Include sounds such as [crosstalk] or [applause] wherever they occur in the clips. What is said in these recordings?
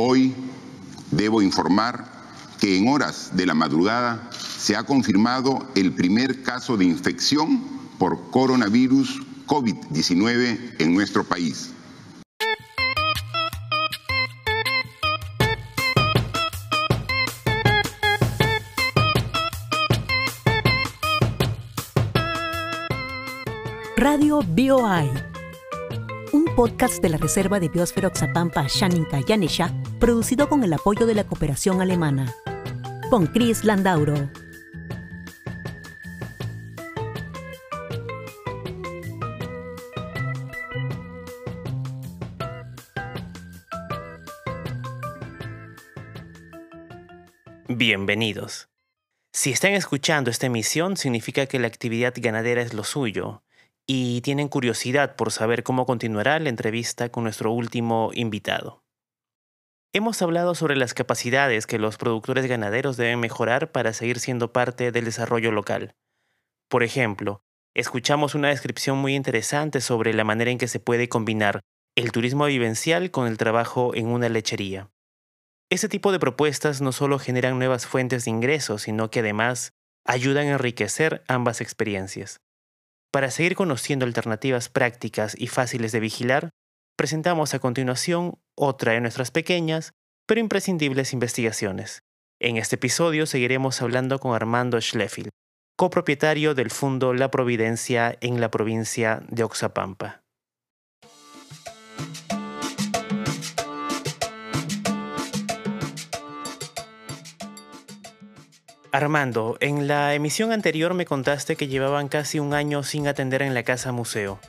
Hoy debo informar que en horas de la madrugada se ha confirmado el primer caso de infección por coronavirus COVID-19 en nuestro país. Radio BioI, un podcast de la Reserva de Biosfera Oxapampa Shaninka Yanesha, producido con el apoyo de la cooperación alemana. Con Chris Landauro. Bienvenidos. Si están escuchando esta emisión, significa que la actividad ganadera es lo suyo y tienen curiosidad por saber cómo continuará la entrevista con nuestro último invitado. Hemos hablado sobre las capacidades que los productores ganaderos deben mejorar para seguir siendo parte del desarrollo local. Por ejemplo, escuchamos una descripción muy interesante sobre la manera en que se puede combinar el turismo vivencial con el trabajo en una lechería. Ese tipo de propuestas no solo generan nuevas fuentes de ingresos, sino que además ayudan a enriquecer ambas experiencias. Para seguir conociendo alternativas prácticas y fáciles de vigilar, presentamos a continuación otra de nuestras pequeñas pero imprescindibles investigaciones. En este episodio seguiremos hablando con Armando Schleffield, copropietario del Fondo La Providencia en la provincia de Oxapampa. Armando, en la emisión anterior me contaste que llevaban casi un año sin atender en la casa museo.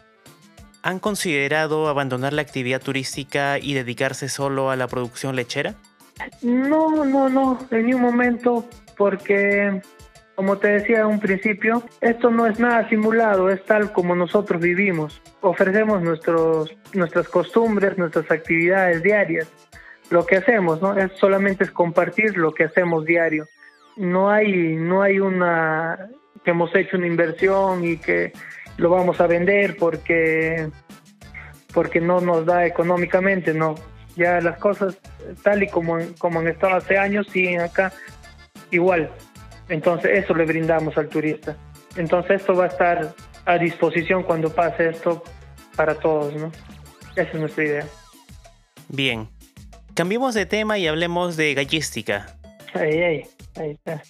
¿Han considerado abandonar la actividad turística y dedicarse solo a la producción lechera? No, no, no, en ningún momento, porque como te decía en un principio, esto no es nada simulado, es tal como nosotros vivimos. Ofrecemos nuestros, nuestras costumbres, nuestras actividades diarias. Lo que hacemos, ¿no? Es solamente es compartir lo que hacemos diario no hay, no hay una que hemos hecho una inversión y que lo vamos a vender porque porque no nos da económicamente, no. Ya las cosas tal y como, como han estado hace años siguen acá igual. Entonces eso le brindamos al turista. Entonces esto va a estar a disposición cuando pase esto para todos, ¿no? Esa es nuestra idea. Bien. Cambiemos de tema y hablemos de gallística. Ay, ay. Ahí está.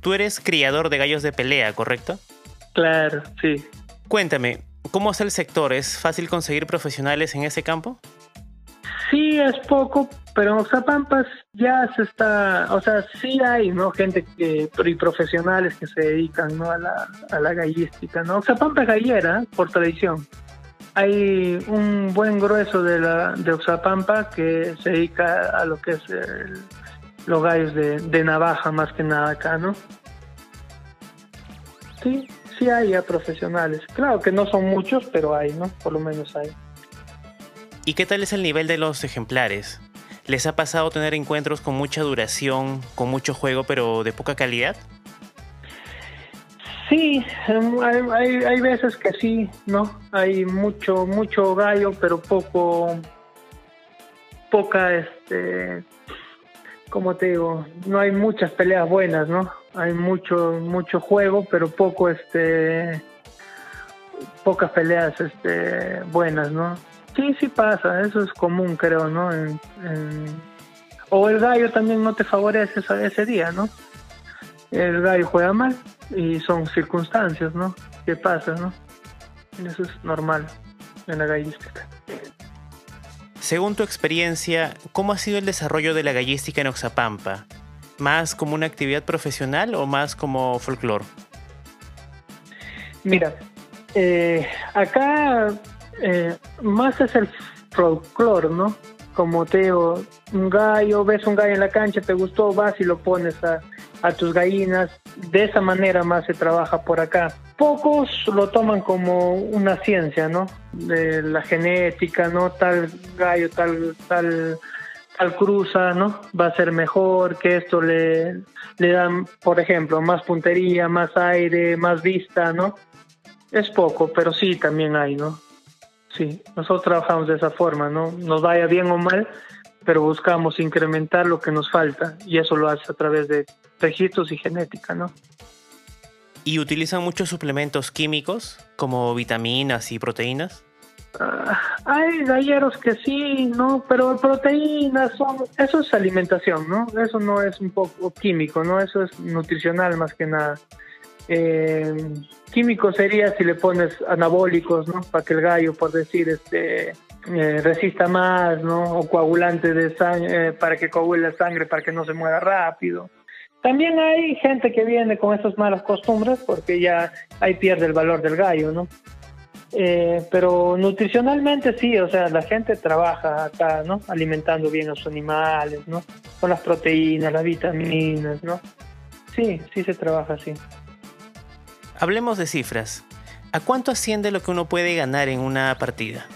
Tú eres criador de gallos de pelea, ¿correcto? Claro, sí. Cuéntame, ¿cómo es el sector? ¿Es fácil conseguir profesionales en ese campo? Sí, es poco, pero en Oxapampas ya se está, o sea, sí hay, ¿no? Gente que, y profesionales que se dedican, ¿no? A la, a la gallística, ¿no? Oxapampa es gallera, por tradición. Hay un buen grueso de, la, de Oxapampa que se dedica a lo que es el, los gallos de, navaja más que nada acá, ¿no? Sí, sí hay ya profesionales. Claro que no son muchos, pero hay, ¿no? Por lo menos hay. ¿Y qué tal es el nivel de los ejemplares? ¿Les ha pasado tener encuentros con mucha duración, con mucho juego, pero de poca calidad? Sí, em, hay, hay, veces que sí, ¿no? Hay mucho, mucho gallo, pero poco, poca, este, como te digo, no hay muchas peleas buenas, ¿no? Hay mucho, mucho juego, pero poco, este, pocas peleas, este, buenas, ¿no? Sí, sí pasa, eso es común, creo, ¿no? O el gallo también no te favorece ese día, ¿no? El gallo juega mal y son circunstancias, ¿no? ¿Qué pasa, no? Eso es normal en la gallística. Según tu experiencia, ¿cómo ha sido el desarrollo de la gallística en Oxapampa? ¿Más como una actividad profesional o más como folclore? Mira, eh, acá eh, más es el folclore, ¿no? Como te digo, un gallo, ves un gallo en la cancha, te gustó, vas y lo pones a, a tus gallinas. De esa manera más se trabaja por acá. Pocos lo toman como una ciencia, ¿no? De la genética, ¿no? Tal gallo, tal, tal, tal cruza, ¿no? Va a ser mejor, que esto le, le dan, por ejemplo, más puntería, más aire, más vista, ¿no? Es poco, pero sí también hay, ¿no? sí, nosotros trabajamos de esa forma, ¿no? Nos vaya bien o mal, pero buscamos incrementar lo que nos falta y eso lo hace a través de registros y genética, ¿no? ¿Y utilizan muchos suplementos químicos como vitaminas y proteínas? Ah, hay galleros que sí, ¿no? Pero proteínas son, eso es alimentación, ¿no? Eso no es un poco químico, ¿no? Eso es nutricional más que nada. Eh, químico sería si le pones anabólicos, ¿no? Para que el gallo, por decir, este, eh, resista más, ¿no? O coagulante de sangre, eh, para que coagule la sangre, para que no se mueva rápido. También hay gente que viene con esas malas costumbres porque ya ahí pierde el valor del gallo, ¿no? Eh, pero nutricionalmente sí, o sea, la gente trabaja acá, ¿no? Alimentando bien a sus animales, ¿no? Con las proteínas, las vitaminas, ¿no? Sí, sí se trabaja así. Hablemos de cifras. ¿A cuánto asciende lo que uno puede ganar en una partida?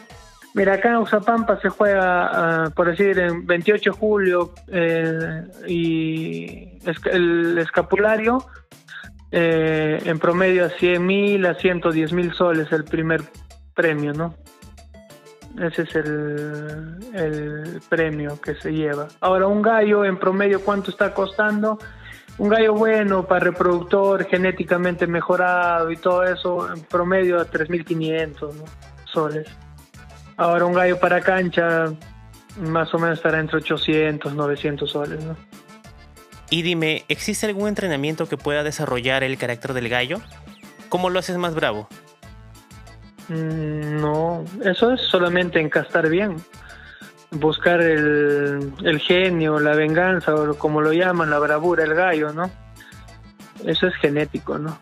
Mira, acá en Usapampa se juega, uh, por decir, en 28 de julio eh, y el escapulario eh, en promedio a 100 mil a 110 mil soles el primer premio, ¿no? Ese es el, el premio que se lleva. Ahora, un gallo en promedio, ¿cuánto está costando? Un gallo bueno para reproductor, genéticamente mejorado y todo eso, en promedio a 3.500 ¿no? soles. Ahora, un gallo para cancha, más o menos estará entre 800, 900 soles, ¿no? Y dime, ¿existe algún entrenamiento que pueda desarrollar el carácter del gallo? ¿Cómo lo haces más bravo? Mm, no, eso es solamente encastar bien. Buscar el, el genio, la venganza, o como lo llaman, la bravura, el gallo, ¿no? Eso es genético, ¿no?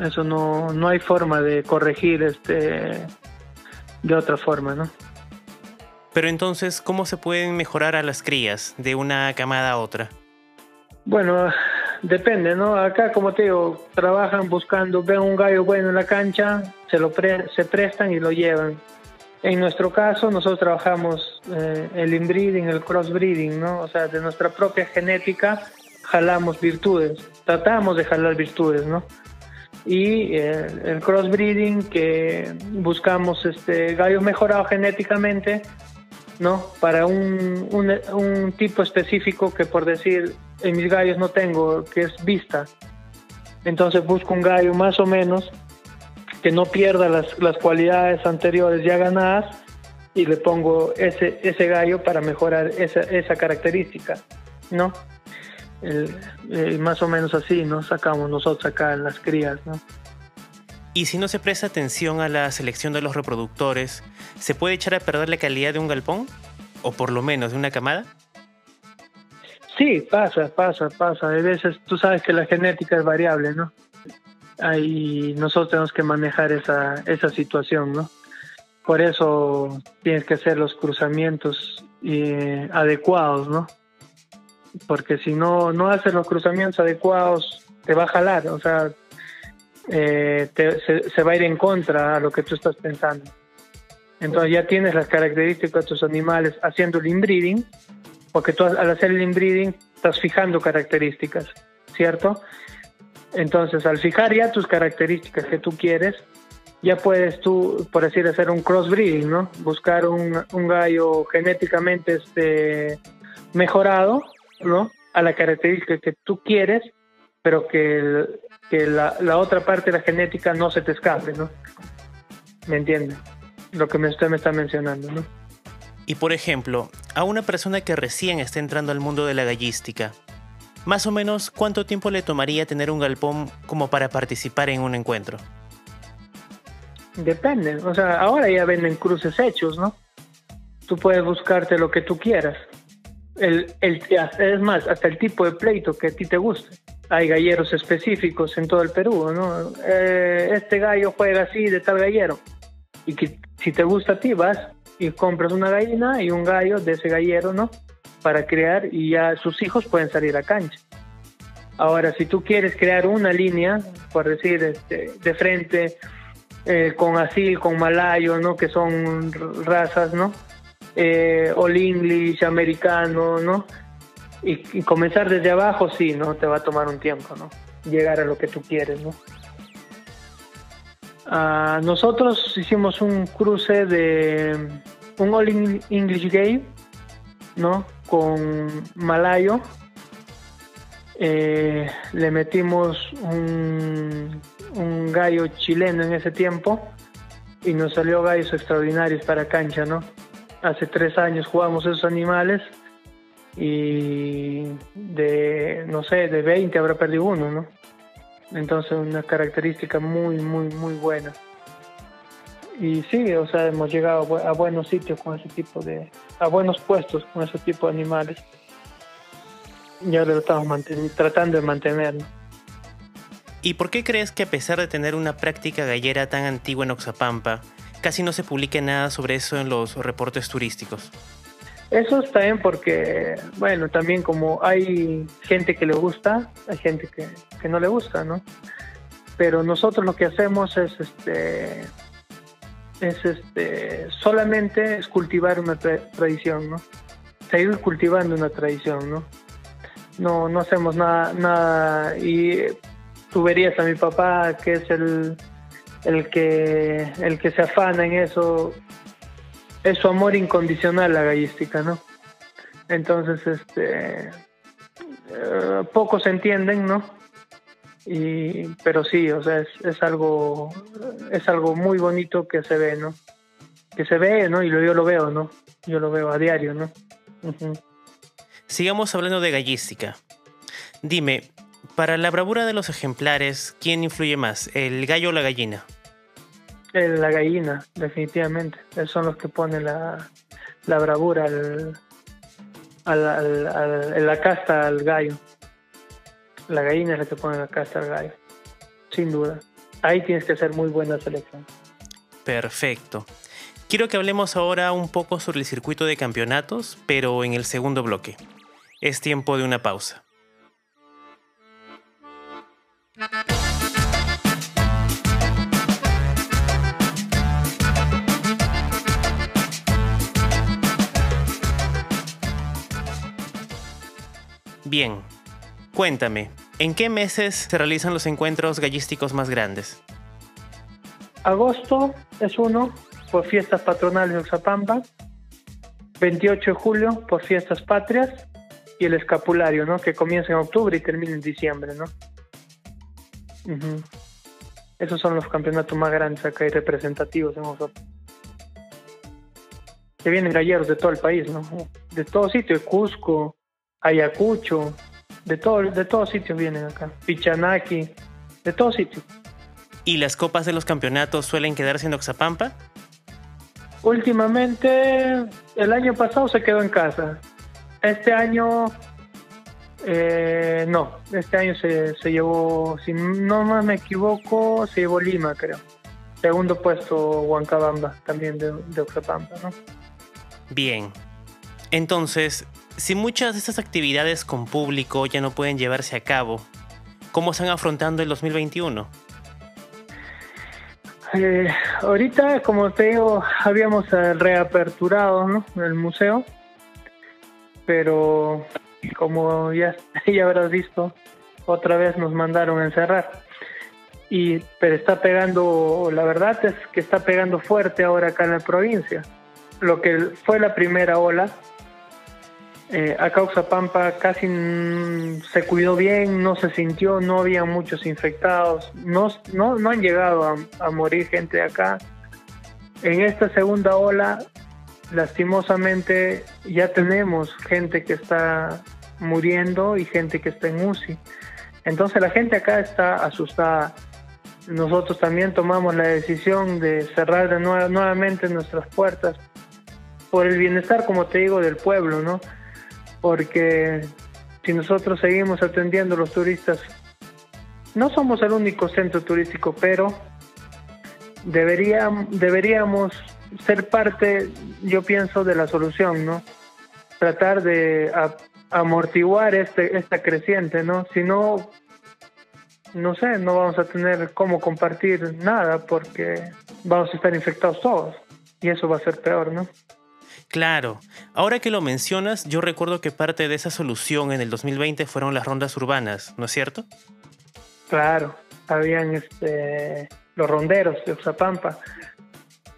Eso no, no hay forma de corregir este de otra forma, ¿no? Pero entonces, ¿cómo se pueden mejorar a las crías de una camada a otra? Bueno, depende, ¿no? Acá, como te digo, trabajan buscando, ven un gallo bueno en la cancha, se lo se prestan y lo llevan. En nuestro caso, nosotros trabajamos eh, el inbreeding, el crossbreeding, ¿no? O sea, de nuestra propia genética jalamos virtudes, tratamos de jalar virtudes, ¿no? Y eh, el crossbreeding que buscamos este gallos mejorados genéticamente, ¿no? Para un, un, tipo específico que por decir en mis gallos no tengo, que es vista. Entonces busco un gallo más o menos que no pierda las, las cualidades anteriores ya ganadas y le pongo ese, ese gallo para mejorar esa, esa característica, ¿no? más o menos así, ¿no? Sacamos nosotros acá en las crías. Y si no se presta atención a la selección de los reproductores, ¿se puede echar a perder la calidad de un galpón? ¿O por lo menos de una camada? Sí, pasa, pasa, pasa. A veces tú sabes que la genética es variable, ¿no? Ahí nosotros tenemos que manejar esa, esa situación, ¿no? Por eso tienes que hacer los cruzamientos eh, adecuados, ¿no? Porque si no, no haces los cruzamientos adecuados, te va a jalar, o sea, eh, se, se, va a ir en contra a lo que tú estás pensando. Entonces ya tienes las características de tus animales haciendo el inbreeding, porque tú al hacer el inbreeding estás fijando características, ¿cierto? Entonces, al fijar ya tus características que tú quieres, ya puedes tú, por decir, hacer un crossbreeding, ¿no? Buscar un, un gallo genéticamente este, mejorado, ¿no? A la característica que tú quieres, pero que, que la, la, otra parte de la genética no se te escape, ¿no? ¿Me entiendes? Lo que usted me está mencionando, ¿no? Y por ejemplo, a una persona que recién está entrando al mundo de la gallística, más o menos cuánto tiempo le tomaría tener un galpón como para participar en un encuentro? Depende, o sea, ahora ya venden cruces hechos, ¿no? Tú puedes buscarte lo que tú quieras. El, el, es más, hasta el tipo de pleito que a ti te guste. Hay galleros específicos en todo el Perú, ¿no? Eh, este gallo juega así de tal gallero. Y que si te gusta a ti, vas y compras una gallina y un gallo de ese gallero, ¿no? Para crear y ya sus hijos pueden salir a cancha. Ahora, si tú quieres crear una línea, por decir, este, de frente, eh, con asil, con malayo, ¿no? Que son razas, ¿no? Eh, All English, americano, ¿no? Y, comenzar desde abajo, sí, ¿no? Te va a tomar un tiempo, ¿no? Llegar a lo que tú quieres, ¿no? Ah, nosotros hicimos un cruce de un All English Game, ¿no? Con Malayo. Eh, le metimos un, un gallo chileno en ese tiempo y nos salió gallos extraordinarios para cancha, ¿no? Hace tres años jugamos esos animales y de, no sé, de 20 habrá perdido uno, ¿no? Entonces una característica muy, muy, muy buena. Y sí, o sea, hemos llegado a buenos sitios con ese tipo de, a buenos puestos con ese tipo de animales. Y ahora lo estamos tratando de mantener. ¿Y por qué crees que a pesar de tener una práctica gallera tan antigua en Oxapampa, casi no se publica nada sobre eso en los reportes turísticos? Eso está bien porque, bueno, también como hay gente que le gusta, hay gente que, que no le gusta, ¿no? Pero nosotros lo que hacemos es, este, es, este, solamente es cultivar una tradición, ¿no? Seguir cultivando una tradición, ¿no? No, no hacemos nada, nada y tú verías a mi papá que es el, el que el que se afana en eso es su amor incondicional la gallística, ¿no? Entonces, este, eh, pocos entienden, ¿no? Y, pero sí, o sea, es, algo, es algo muy bonito que se ve, ¿no? Que se ve, ¿no? Y yo lo veo, ¿no? Yo lo veo a diario, ¿no? Sigamos hablando de gallística. Dime, para la bravura de los ejemplares, ¿quién influye más, el gallo o la gallina? La gallina, definitivamente. Son los que ponen la, la bravura al, al, en la casta al gallo. La gallina es la que pone la casta al gallo, sin duda. Ahí tienes que hacer muy buena selección. Perfecto. Quiero que hablemos ahora un poco sobre el circuito de campeonatos, pero en el segundo bloque. Es tiempo de una pausa. Bien, cuéntame, ¿en qué meses se realizan los encuentros gallísticos más grandes? Agosto es uno, por fiestas patronales de Oxapampa. 28 de julio, por fiestas patrias. Y el escapulario, ¿no? Que comienza en octubre y termina en diciembre, ¿no? Esos son los campeonatos más grandes acá y representativos en Oxapampa. Que vienen galleros de todo el país, ¿no? De todo sitio, de Cusco, Ayacucho, de todo, de todos sitios vienen acá, Pichanaki, de todos sitios. ¿Y las copas de los campeonatos suelen quedarse en Oxapampa? Últimamente, el año pasado se quedó en casa. Este año, eh, no, este año se, se, llevó, si no más me equivoco, se llevó Lima, creo. Segundo puesto Huancabamba, también de, de Oxapampa, ¿no? Bien. Entonces, si muchas de estas actividades con público ya no pueden llevarse a cabo, ¿cómo están afrontando el 2021? Eh, ahorita, como te digo, habíamos eh, reaperturado ¿no? el museo, pero como ya, [laughs] ya habrás visto, otra vez nos mandaron a encerrar. Y, pero está pegando, la verdad es que está pegando fuerte ahora acá en la provincia. Lo que fue la primera ola, eh, acá Oxapampa casi se cuidó bien, no se sintió, no había muchos infectados, no, no, no han llegado a, morir gente acá. En esta segunda ola, lastimosamente, ya tenemos gente que está muriendo y gente que está en UCI. Entonces la gente acá está asustada. Nosotros también tomamos la decisión de cerrar de nuevamente nuestras puertas por el bienestar, como te digo, del pueblo, ¿no? Porque si nosotros seguimos atendiendo a los turistas, no somos el único centro turístico, pero deberíamos, deberíamos ser parte, yo pienso, de la solución, ¿no? Tratar de amortiguar este, esta creciente, ¿no? Si no, no sé, no vamos a tener cómo compartir nada porque vamos a estar infectados todos y eso va a ser peor, ¿no? Claro, ahora que lo mencionas, yo recuerdo que parte de esa solución en el 2020 fueron las rondas urbanas, ¿no es cierto? Claro, habían este los ronderos de Oxapampa.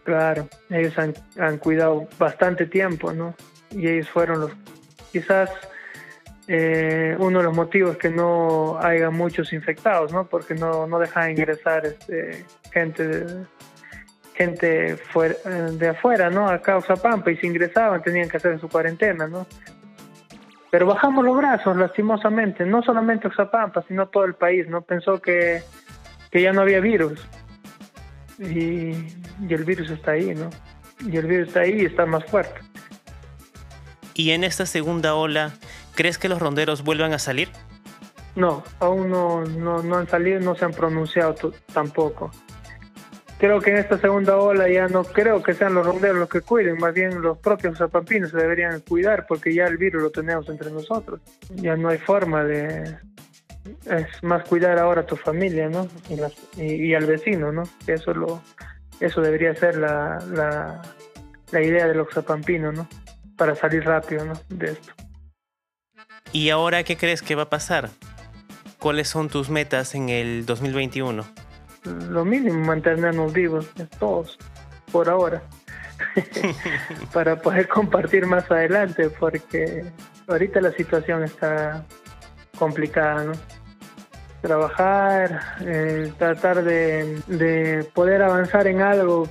Claro, ellos han, han cuidado bastante tiempo, ¿no? Y ellos fueron los, quizás eh, uno de los motivos que no haya muchos infectados, ¿no? Porque no, no dejan ingresar este, gente gente fuera, de afuera, ¿no? A causa Pampa y si ingresaban tenían que hacer su cuarentena, ¿no? Pero bajamos los brazos, lastimosamente, no solamente Oxapampa, sino todo el país, ¿no? Pensó que, que ya no había virus. Y, y, el virus está ahí, ¿no? Y el virus está ahí y está más fuerte. ¿Y en esta segunda ola, crees que los ronderos vuelvan a salir? No, aún no, no, no han salido, no se han pronunciado tampoco creo que en esta segunda ola ya no creo que sean los ronderos los que cuiden, más bien los propios zapampinos se deberían cuidar porque ya el virus lo tenemos entre nosotros. Ya no hay forma de... Es más cuidar ahora a tu familia, ¿no? Y, al vecino, ¿no? Eso, lo, eso debería ser la, la, la idea de los zapampinos, ¿no? Para salir rápido, ¿no? De esto. ¿Y ahora qué crees que va a pasar? ¿Cuáles son tus metas en el 2021? Lo mínimo, mantenernos vivos, todos, por ahora, [laughs] para poder compartir más adelante, porque ahorita la situación está complicada, ¿no? Trabajar, eh, tratar de, de, poder avanzar en algo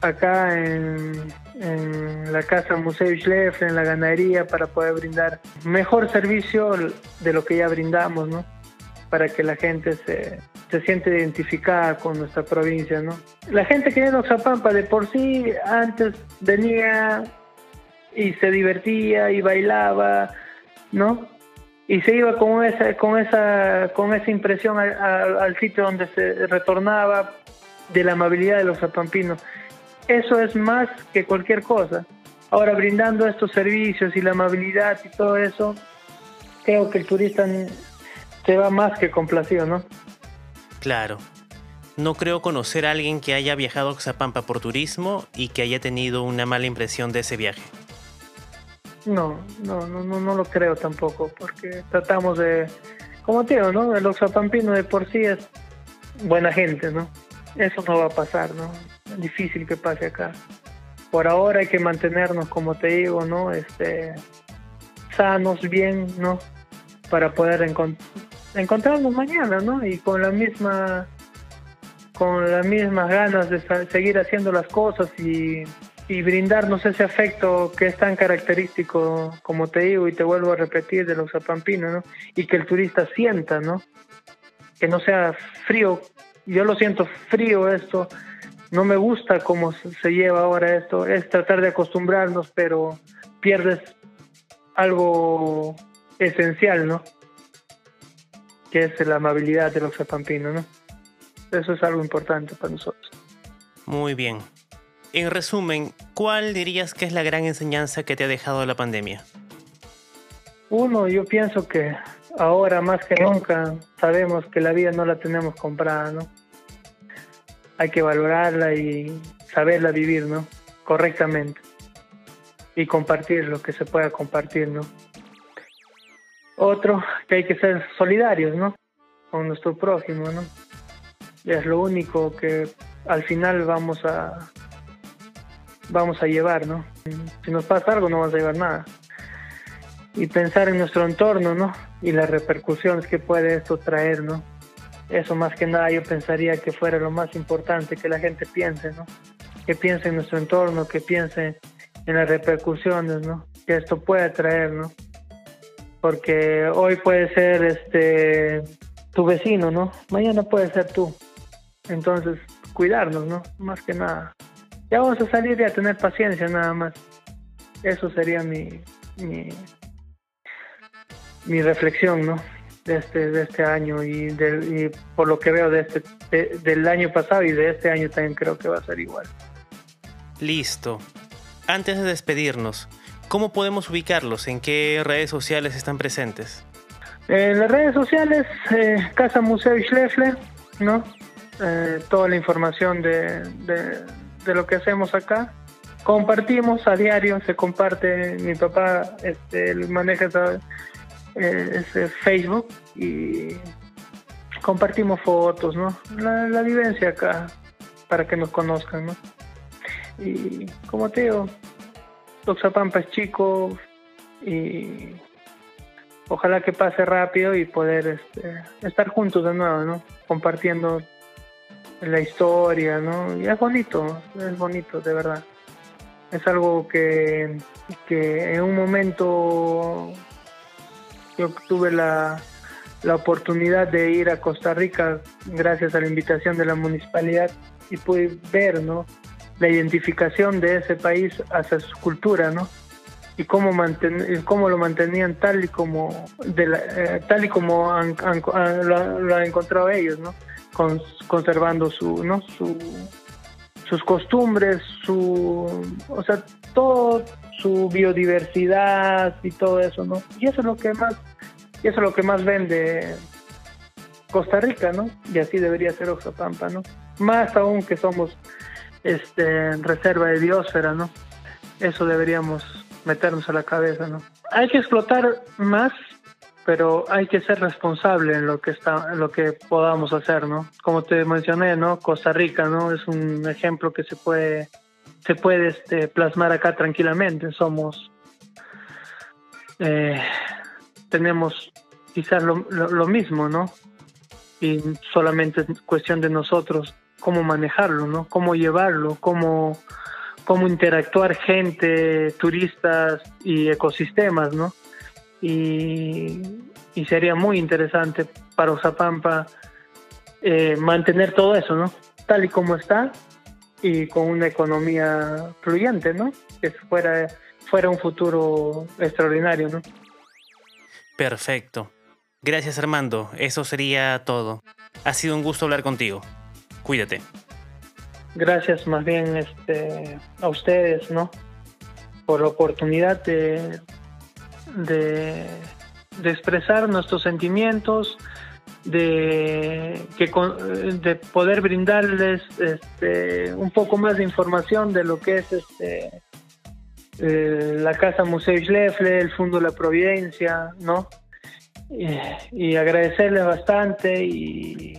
acá en, en la casa Museo Schleff, en la ganadería, para poder brindar mejor servicio de lo que ya brindamos, ¿no? Para que la gente se, se siente identificada con nuestra provincia, ¿no? La gente que viene a Oxapampa de por sí antes venía y se divertía y bailaba, ¿no? Y se iba con esa, con esa, con esa impresión al, sitio donde se retornaba de la amabilidad de los zapampinos. Eso es más que cualquier cosa. Ahora, brindando estos servicios y la amabilidad y todo eso, creo que el turista se va más que complacido, ¿no? Claro. No creo conocer a alguien que haya viajado a Oxapampa por turismo y que haya tenido una mala impresión de ese viaje. No, no, no, no, lo creo tampoco, porque tratamos de, como te digo, ¿no? El Oxapampino de por sí es buena gente, ¿no? Eso no va a pasar, ¿no? Es difícil que pase acá. Por ahora hay que mantenernos, como te digo, ¿no? Este, sanos, bien, ¿no? Para poder encontrar encontrarnos mañana, ¿no? Y con la misma con las mismas ganas de seguir haciendo las cosas y, y, brindarnos ese afecto que es tan característico, como te digo y te vuelvo a repetir, de los zapampinos, ¿no? Y que el turista sienta, ¿no? Que no sea frío. Yo lo siento frío esto. No me gusta cómo se lleva ahora esto. Es tratar de acostumbrarnos, pero pierdes algo esencial, ¿no? Que es la amabilidad de los zapampinos, ¿no? Eso es algo importante para nosotros. Muy bien. En resumen, ¿cuál dirías que es la gran enseñanza que te ha dejado la pandemia? Uno, yo pienso que ahora más que nunca sabemos que la vida no la tenemos comprada, ¿no? Hay que valorarla y saberla vivir, ¿no? Correctamente. Y compartir lo que se pueda compartir, ¿no? Otro, que hay que ser solidarios, ¿no? Con nuestro prójimo, ¿no? es lo único que al final vamos a vamos a llevar, ¿no? Si nos pasa algo no vamos a llevar nada. Y pensar en nuestro entorno, ¿no? Y las repercusiones que puede esto traer, ¿no? Eso más que nada yo pensaría que fuera lo más importante que la gente piense, ¿no? Que piense en nuestro entorno, que piense en las repercusiones, ¿no? Que esto puede traer, ¿no? Porque hoy puede ser este tu vecino, ¿no? Mañana puede ser tú. Entonces, cuidarnos, ¿no? Más que nada. Ya vamos a salir y a tener paciencia nada más. Eso sería mi mi, mi reflexión, ¿no? De este, de este año y, y por lo que veo de este, del año pasado y de este año también creo que va a ser igual. Listo. Antes de despedirnos, ¿Cómo podemos ubicarlos? ¿En qué redes sociales están presentes? En las redes sociales, eh, Casa Museo Schleffler, ¿no? Eh, toda la información de, lo que hacemos acá. Compartimos a diario, se comparte, mi papá este, maneja eh, ese Facebook y compartimos fotos, ¿no? La, la vivencia acá, para que nos conozcan, ¿no? Y como te digo, Oxapampa es chico y ojalá que pase rápido y poder este, estar juntos de nuevo, ¿no? Compartiendo la historia, ¿no? Y es bonito, es bonito, de verdad. Es algo que, que en un momento yo tuve la, la oportunidad de ir a Costa Rica gracias a la invitación de la municipalidad y pude ver, ¿no? La identificación de ese país hacia su cultura, ¿no? y cómo, manten, cómo lo mantenían tal y como eh, tal y como lo, han encontrado ellos, ¿no? Con, conservando su, ¿no? Su, sus costumbres, su, o sea, todo su biodiversidad y todo eso, ¿no? Y eso es lo que más, y eso es lo que más vende Costa Rica, ¿no? Y así debería ser Oxapampa, ¿no? Más aún que somos este reserva de biosfera, ¿no? Eso deberíamos meternos a la cabeza, ¿no? Hay que explotar más, pero hay que ser responsable en lo que está, en lo que podamos hacer, ¿no? Como te mencioné, ¿no? Costa Rica, ¿no? Es un ejemplo que se puede se puede este, plasmar acá tranquilamente. Somos eh, tenemos quizás lo, mismo, ¿no? Y solamente es cuestión de nosotros cómo manejarlo, ¿no? Cómo llevarlo, cómo cómo interactuar gente, turistas y ecosistemas, ¿no? Y, sería muy interesante para Oxapampa eh, mantener todo eso, ¿no? Tal y como está y con una economía fluyente, ¿no? Que fuera, fuera un futuro extraordinario, ¿no? Perfecto. Gracias Armando, eso sería todo. Ha sido un gusto hablar contigo. Cuídate gracias más bien este, a ustedes, ¿no? Por la oportunidad de, de, expresar nuestros sentimientos, de, que, de poder brindarles este, un poco más de información de lo que es este, eh, la Casa Museo Schlefle, el Fondo la Providencia, ¿no? Y, y agradecerles bastante y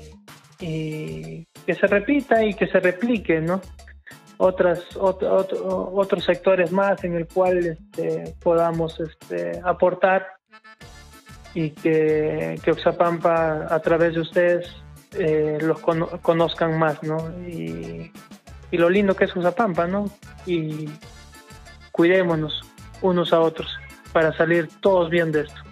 que se repita y que se replique, ¿no? Otras, otro, otro, otros sectores más en el cual este, podamos este, aportar y que, que Oxapampa a través de ustedes eh, los con, conozcan más, ¿no? Y, y lo lindo que es Oxapampa, ¿no? Y cuidémonos unos a otros para salir todos bien de esto.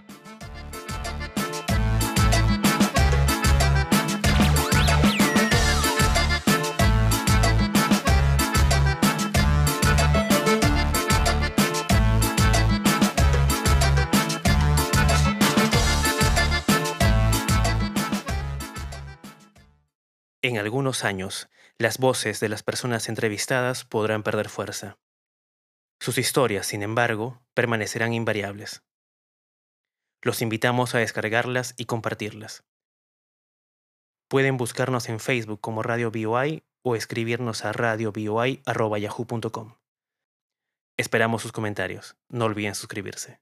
En algunos años, las voces de las personas entrevistadas podrán perder fuerza. Sus historias, sin embargo, permanecerán invariables. Los invitamos a descargarlas y compartirlas. Pueden buscarnos en Facebook como Radio BOI o escribirnos a radioboi.yahoo.com. Esperamos sus comentarios. No olviden suscribirse.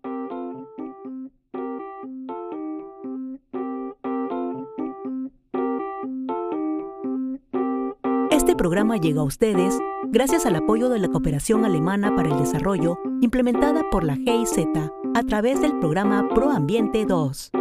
Programa llega a ustedes gracias al apoyo de la Cooperación Alemana para el Desarrollo implementada por la GIZ a través del programa ProAmbiente 2.